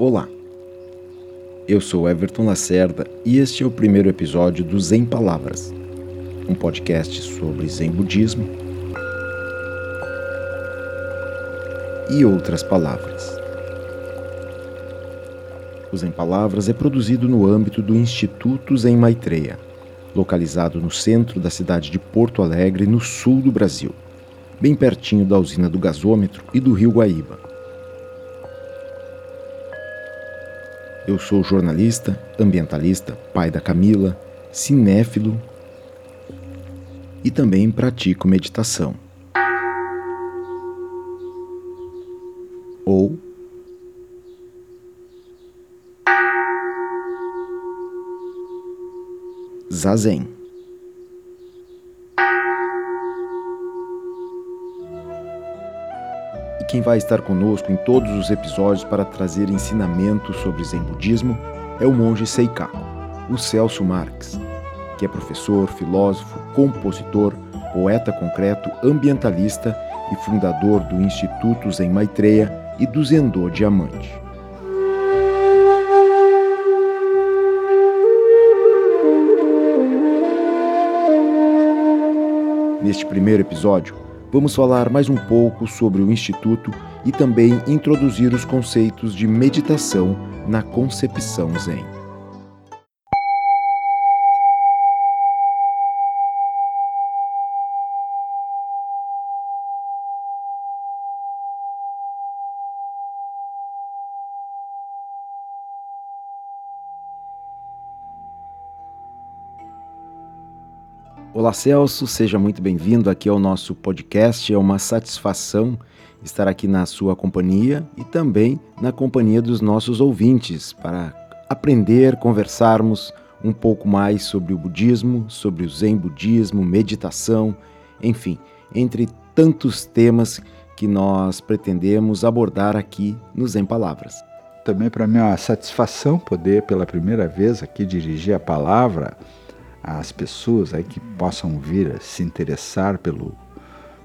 Olá, eu sou Everton Lacerda e este é o primeiro episódio do Zen Palavras, um podcast sobre Zen Budismo e outras palavras. O Zen Palavras é produzido no âmbito do Instituto Zen Maitreya, localizado no centro da cidade de Porto Alegre, no sul do Brasil, bem pertinho da usina do gasômetro e do rio Guaíba. Eu sou jornalista, ambientalista, pai da Camila, cinéfilo e também pratico meditação. Ou Zazen. Quem vai estar conosco em todos os episódios para trazer ensinamentos sobre Zen Budismo é o monge Seikaku, o Celso Marx, que é professor, filósofo, compositor, poeta concreto, ambientalista e fundador do Instituto Zen Maitreya e do Zendô Diamante. Neste primeiro episódio, vamos falar mais um pouco sobre o Instituto e também introduzir os conceitos de meditação na concepção Zen. Olá, Celso, seja muito bem-vindo aqui ao nosso podcast. É uma satisfação estar aqui na sua companhia e também na companhia dos nossos ouvintes para aprender, conversarmos um pouco mais sobre o budismo, sobre o Zen budismo, meditação, enfim, entre tantos temas que nós pretendemos abordar aqui no Zen Palavras. Também para mim é uma satisfação poder pela primeira vez aqui dirigir a palavra às pessoas aí que possam vir a se interessar pelo,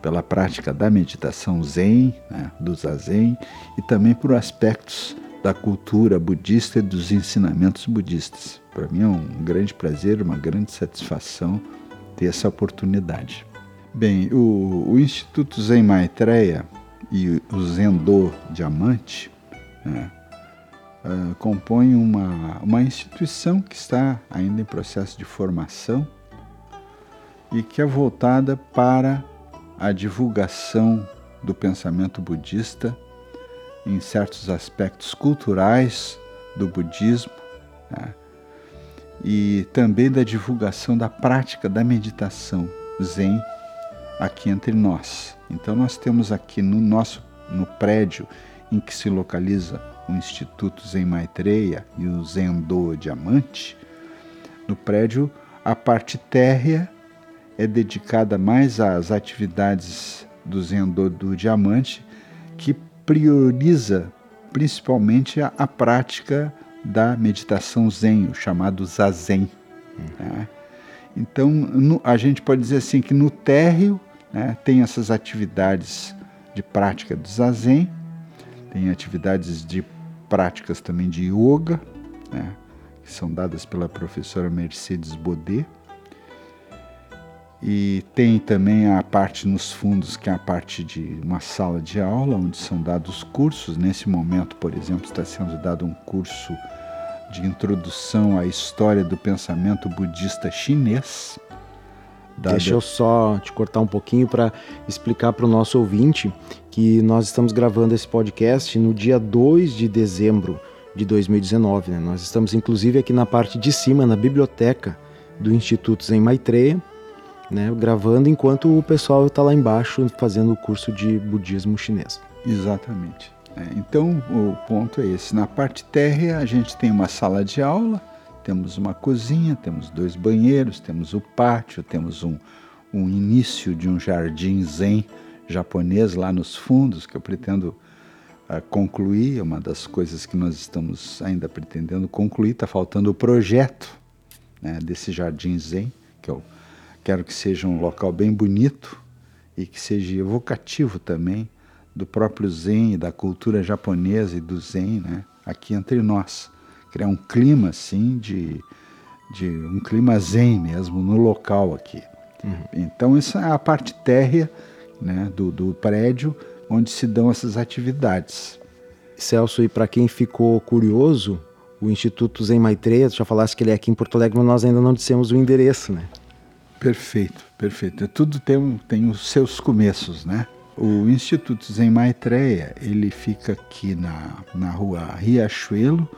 pela prática da meditação zen, né, do zazen, e também por aspectos da cultura budista e dos ensinamentos budistas. Para mim é um grande prazer, uma grande satisfação ter essa oportunidade. Bem, o, o Instituto Zen Maitreya e o Zendô Diamante né, uh, compõe uma, uma instituição que está ainda em processo de formação e que é voltada para a divulgação do pensamento budista em certos aspectos culturais do budismo né? e também da divulgação da prática da meditação zen aqui entre nós. Então nós temos aqui no nosso no prédio em que se localiza o Instituto Zen Maitreya e o Zendô Diamante, no prédio a parte térrea é dedicada mais às atividades do Zendô do Diamante, que prioriza principalmente a, a prática da meditação Zen, o chamado Zazen. Né? Então, no, a gente pode dizer assim que no térreo né, tem essas atividades de prática do Zazen, tem atividades de práticas também de yoga, né, que são dadas pela professora Mercedes Baudet. E tem também a parte nos fundos, que é a parte de uma sala de aula, onde são dados cursos. Nesse momento, por exemplo, está sendo dado um curso de introdução à história do pensamento budista chinês. Dada... Deixa eu só te cortar um pouquinho para explicar para o nosso ouvinte que nós estamos gravando esse podcast no dia 2 de dezembro de 2019. Né? Nós estamos inclusive aqui na parte de cima, na biblioteca do Instituto Zen Maitreya, né? gravando enquanto o pessoal está lá embaixo fazendo o curso de budismo chinês. Exatamente. É, então o ponto é esse. Na parte térrea a gente tem uma sala de aula, temos uma cozinha, temos dois banheiros, temos o pátio, temos um, um início de um jardim zen japonês lá nos fundos, que eu pretendo uh, concluir, é uma das coisas que nós estamos ainda pretendendo concluir, está faltando o projeto né, desse Jardim Zen, que eu quero que seja um local bem bonito e que seja evocativo também do próprio Zen da cultura japonesa e do Zen, né? aqui entre nós. Criar um clima assim de, de um clima zen mesmo no local aqui. Uhum. Então essa é a parte térrea né, do, do prédio onde se dão essas atividades. Celso, e para quem ficou curioso, o Instituto Zen Maitreya, tu já falaste que ele é aqui em Porto Alegre, mas nós ainda não dissemos o endereço, né? Perfeito, perfeito. Tudo tem, tem os seus começos, né? O Instituto Zen Maitreya, ele fica aqui na, na rua Riachuelo,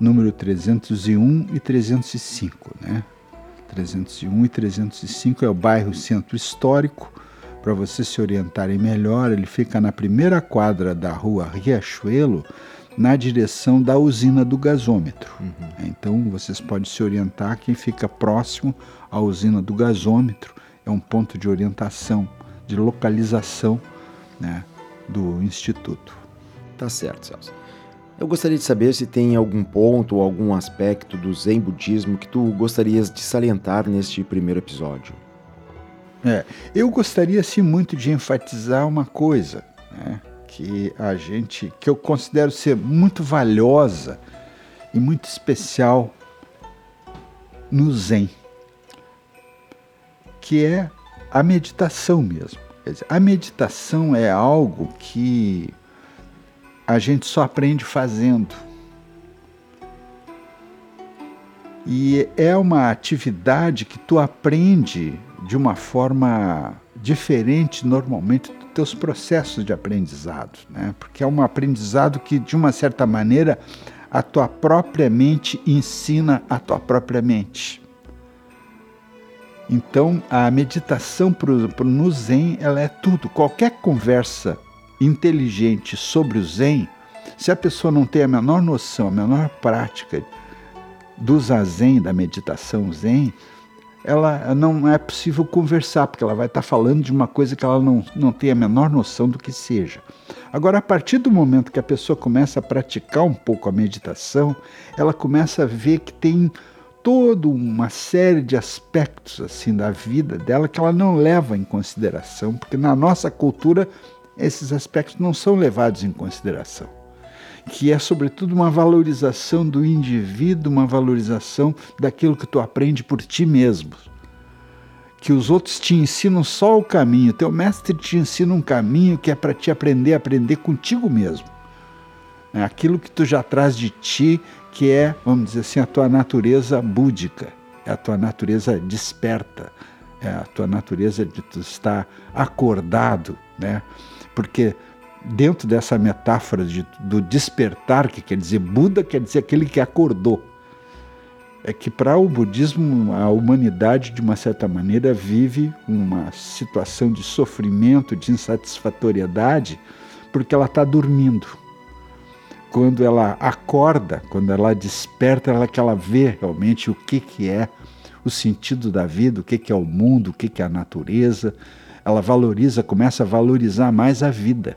número 301 e 305, né? 301 e 305 é o bairro Centro Histórico. Para vocês se orientarem melhor, ele fica na primeira quadra da rua Riachuelo, na direção da usina do gasômetro. Uhum. Então vocês podem se orientar quem fica próximo à usina do gasômetro é um ponto de orientação, de localização né, do instituto. Tá certo, Celso. Eu gostaria de saber se tem algum ponto ou algum aspecto do Zen budismo que tu gostarias de salientar neste primeiro episódio. É, eu gostaria sim muito de enfatizar uma coisa, né, que a gente, que eu considero ser muito valiosa e muito especial no Zen, que é a meditação mesmo. Dizer, a meditação é algo que a gente só aprende fazendo. E é uma atividade que tu aprende de uma forma diferente normalmente dos teus processos de aprendizado, né? Porque é um aprendizado que de uma certa maneira a tua própria mente ensina a tua própria mente. Então, a meditação pro, no Zen, ela é tudo. Qualquer conversa inteligente sobre o Zen, se a pessoa não tem a menor noção, a menor prática do Zazen, da meditação Zen, ela não é possível conversar, porque ela vai estar falando de uma coisa que ela não, não tem a menor noção do que seja. Agora, a partir do momento que a pessoa começa a praticar um pouco a meditação, ela começa a ver que tem toda uma série de aspectos assim da vida dela que ela não leva em consideração, porque na nossa cultura esses aspectos não são levados em consideração. Que é sobretudo uma valorização do indivíduo, uma valorização daquilo que tu aprende por ti mesmo. Que os outros te ensinam só o caminho, teu mestre te ensina um caminho que é para te aprender a aprender contigo mesmo. É aquilo que tu já traz de ti que é, vamos dizer assim, a tua natureza búdica, é a tua natureza desperta, é a tua natureza de tu estar acordado, né? Porque dentro dessa metáfora de, do despertar, que quer dizer Buda, quer dizer aquele que acordou. É que para o budismo, a humanidade, de uma certa maneira, vive uma situação de sofrimento, de insatisfatoriedade, porque ela está dormindo quando ela acorda, quando ela desperta, ela que ela vê realmente o que, que é o sentido da vida, o que, que é o mundo, o que, que é a natureza. Ela valoriza, começa a valorizar mais a vida.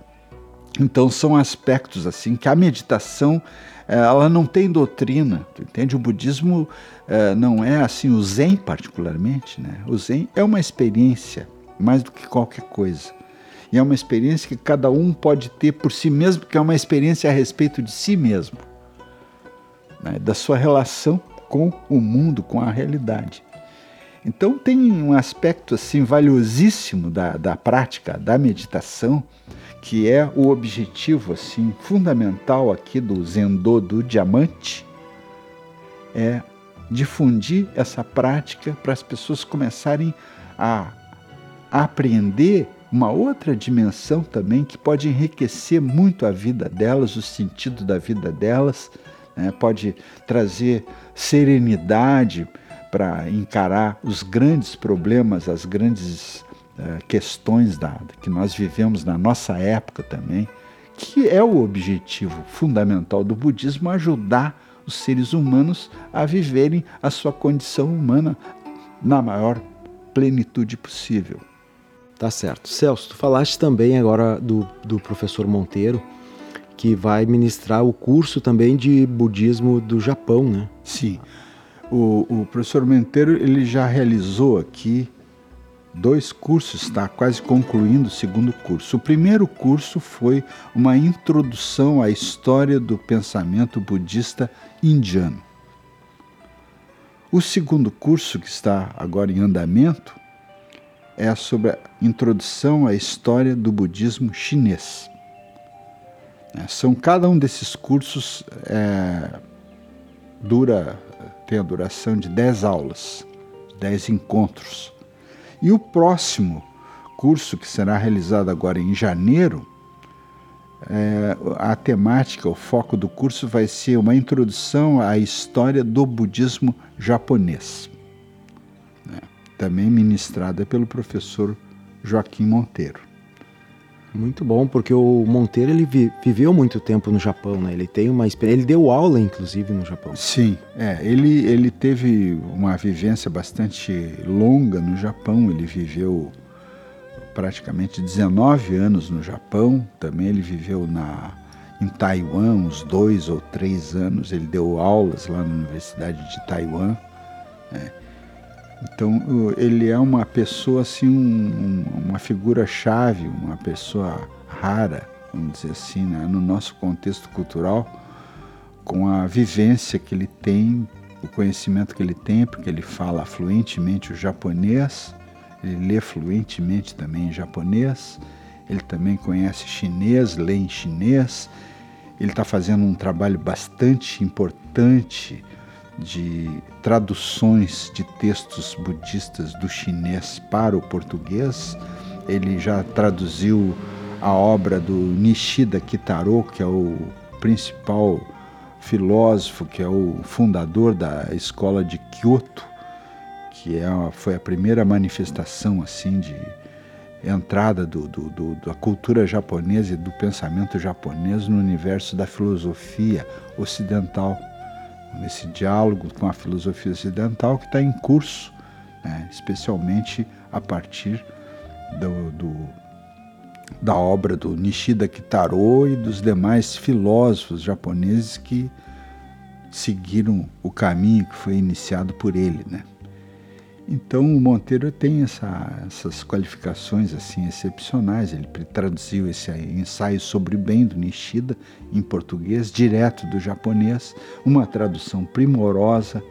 Então são aspectos assim que a meditação eh, ela não tem doutrina, entende? O budismo eh, não é assim, o Zen particularmente, né? O Zen é uma experiência mais do que qualquer coisa. E é uma experiência que cada um pode ter por si mesmo, que é uma experiência a respeito de si mesmo, né? da sua relação com o mundo, com a realidade. Então tem um aspecto assim valiosíssimo da, da prática da meditação, que é o objetivo assim fundamental aqui do Zendô do diamante, é difundir essa prática para as pessoas começarem a aprender uma outra dimensão também que pode enriquecer muito a vida delas, o sentido da vida delas, né? pode trazer serenidade para encarar os grandes problemas, as grandes uh, questões da, que nós vivemos na nossa época também, que é o objetivo fundamental do budismo ajudar os seres humanos a viverem a sua condição humana na maior plenitude possível. Tá certo. Celso, tu falaste também agora do, do professor Monteiro, que vai ministrar o curso também de budismo do Japão, né? Sim. O, o professor Monteiro ele já realizou aqui dois cursos, está quase concluindo o segundo curso. O primeiro curso foi uma introdução à história do pensamento budista indiano. O segundo curso, que está agora em andamento, é sobre a introdução à história do budismo chinês. É, são cada um desses cursos é, dura tem a duração de 10 aulas, 10 encontros. E o próximo curso, que será realizado agora em janeiro, é, a temática, o foco do curso vai ser uma introdução à história do budismo japonês, né? também ministrada pelo professor Joaquim Monteiro. Muito bom, porque o Monteiro ele viveu muito tempo no Japão, né? Ele tem uma ele deu aula inclusive no Japão. Sim, é, ele ele teve uma vivência bastante longa no Japão, ele viveu praticamente 19 anos no Japão, também ele viveu na em Taiwan uns dois ou três anos, ele deu aulas lá na Universidade de Taiwan. Né? Então ele é uma pessoa assim, um, uma figura chave, uma pessoa rara, vamos dizer assim, né? no nosso contexto cultural, com a vivência que ele tem, o conhecimento que ele tem, porque ele fala fluentemente o japonês, ele lê fluentemente também japonês, ele também conhece chinês, lê em chinês, ele está fazendo um trabalho bastante importante de traduções de textos budistas do chinês para o português. Ele já traduziu a obra do Nishida Kitaro, que é o principal filósofo, que é o fundador da escola de Kyoto, que é, foi a primeira manifestação assim de entrada do, do, do, da cultura japonesa e do pensamento japonês no universo da filosofia ocidental nesse diálogo com a filosofia ocidental que está em curso, né, especialmente a partir do, do, da obra do Nishida Kitaro e dos demais filósofos japoneses que seguiram o caminho que foi iniciado por ele, né? Então o Monteiro tem essa, essas qualificações assim excepcionais. Ele traduziu esse ensaio sobre o bem do Nishida em português, direto do japonês, uma tradução primorosa,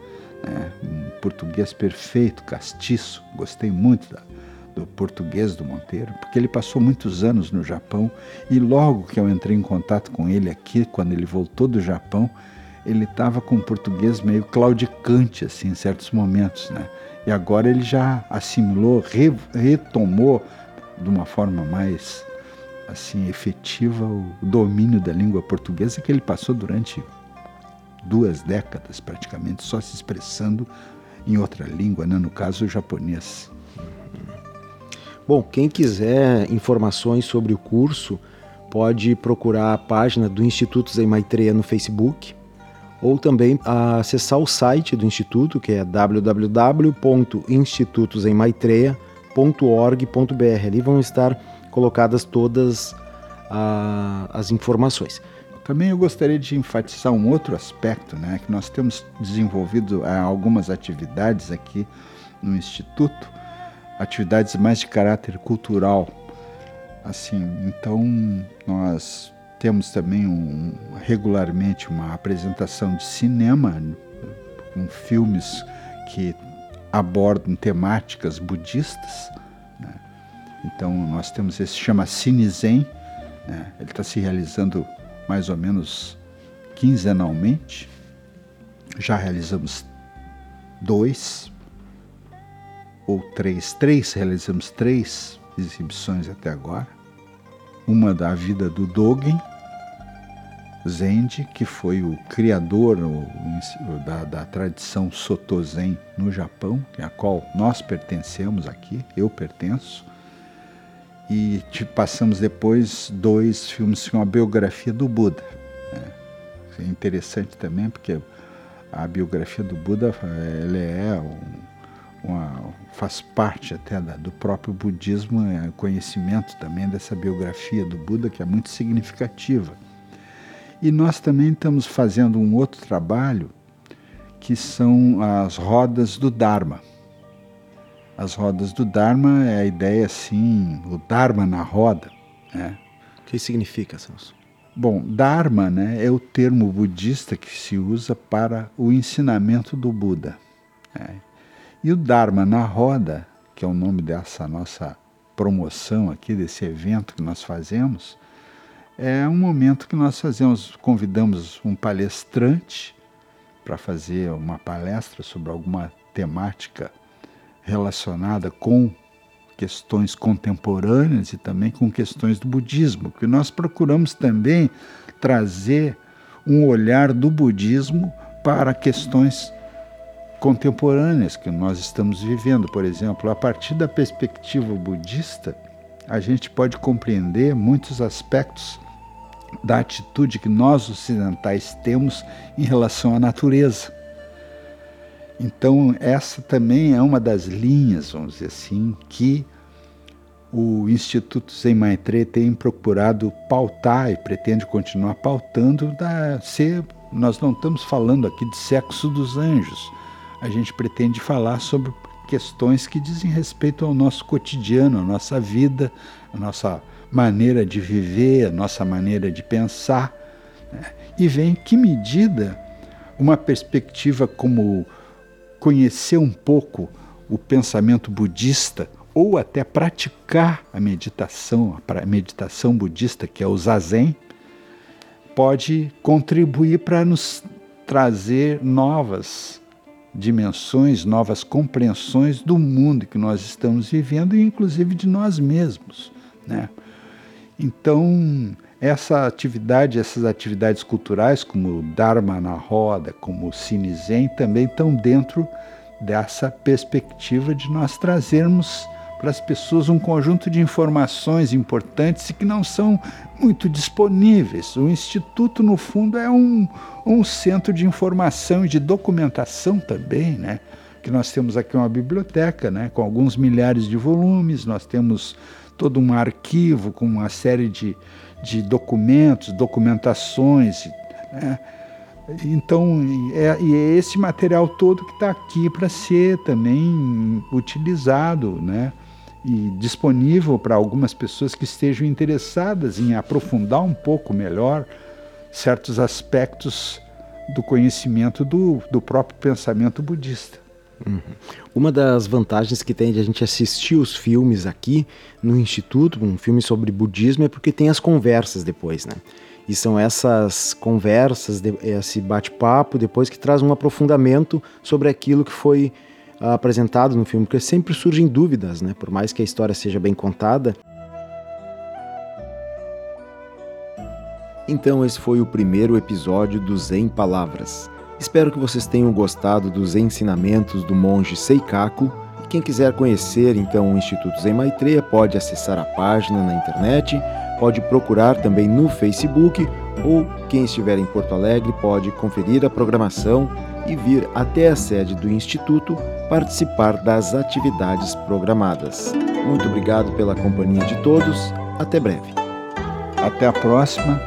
né, um português perfeito, castiço. Gostei muito da, do português do Monteiro, porque ele passou muitos anos no Japão e logo que eu entrei em contato com ele aqui, quando ele voltou do Japão, ele estava com o português meio claudicante assim em certos momentos, né? E agora ele já assimilou, re, retomou de uma forma mais assim efetiva o domínio da língua portuguesa que ele passou durante duas décadas praticamente só se expressando em outra língua, né? no caso o japonês. Bom, quem quiser informações sobre o curso pode procurar a página do Instituto Zen Maitreya no Facebook ou também acessar o site do Instituto, que é www.institutosemmaitreya.org.br. Ali vão estar colocadas todas a, as informações. Também eu gostaria de enfatizar um outro aspecto, né, que nós temos desenvolvido é, algumas atividades aqui no Instituto, atividades mais de caráter cultural. Assim, então nós temos também um, regularmente uma apresentação de cinema com filmes que abordam temáticas budistas. Né? Então nós temos esse chama Cine Zen, né? ele está se realizando mais ou menos quinzenalmente. Já realizamos dois ou três, três realizamos três exibições até agora. Uma da vida do Dogen, Zenji, que foi o criador o, da, da, tradição Soto Zen no Japão, a qual nós pertencemos aqui, eu pertenço. E passamos depois dois filmes com a biografia do Buda. Né? É interessante também porque a biografia do Buda ela é um, uma, faz parte até da, do próprio budismo, é conhecimento também dessa biografia do Buda que é muito significativa. E nós também estamos fazendo um outro trabalho que são as rodas do Dharma. As rodas do Dharma é a ideia assim, o Dharma na roda. Né? O que significa, Celso? Bom, Dharma né, é o termo budista que se usa para o ensinamento do Buda. Né? E o Dharma na roda, que é o nome dessa nossa promoção aqui, desse evento que nós fazemos, é um momento que nós fazemos, convidamos um palestrante para fazer uma palestra sobre alguma temática relacionada com questões contemporâneas e também com questões do budismo, que nós procuramos também trazer um olhar do budismo para questões contemporâneas que nós estamos vivendo. Por exemplo, a partir da perspectiva budista, a gente pode compreender muitos aspectos da atitude que nós ocidentais temos em relação à natureza. Então, essa também é uma das linhas, vamos dizer assim, que o Instituto Zen Maitreya tem procurado pautar e pretende continuar pautando. Da, ser, nós não estamos falando aqui de sexo dos anjos, a gente pretende falar sobre questões que dizem respeito ao nosso cotidiano, à nossa vida, à nossa maneira de viver, a nossa maneira de pensar. Né? E vem que medida uma perspectiva como conhecer um pouco o pensamento budista ou até praticar a meditação, a meditação budista, que é o zazen, pode contribuir para nos trazer novas dimensões, novas compreensões do mundo que nós estamos vivendo e inclusive de nós mesmos, né? Então, essa atividade, essas atividades culturais, como o Dharma na Roda, como o Cine Zen, também estão dentro dessa perspectiva de nós trazermos para as pessoas um conjunto de informações importantes e que não são muito disponíveis. O Instituto, no fundo, é um, um centro de informação e de documentação também, né? que nós temos aqui uma biblioteca né, com alguns milhares de volumes, nós temos todo um arquivo com uma série de, de documentos, documentações. Né? Então, é, é esse material todo que está aqui para ser também utilizado, né? E disponível para algumas pessoas que estejam interessadas em aprofundar um pouco melhor certos aspectos do conhecimento do, do próprio pensamento budista. Uhum. Uma das vantagens que tem de a gente assistir os filmes aqui no Instituto, um filme sobre budismo, é porque tem as conversas depois, né? E são essas conversas, esse bate-papo depois que traz um aprofundamento sobre aquilo que foi apresentado no filme, porque sempre surgem dúvidas, né? Por mais que a história seja bem contada. Então, esse foi o primeiro episódio do Zen Palavras. Espero que vocês tenham gostado dos ensinamentos do monge Seikaku. E quem quiser conhecer então o Instituto Zen Maitreya pode acessar a página na internet, pode procurar também no Facebook ou quem estiver em Porto Alegre pode conferir a programação e vir até a sede do Instituto participar das atividades programadas. Muito obrigado pela companhia de todos. Até breve. Até a próxima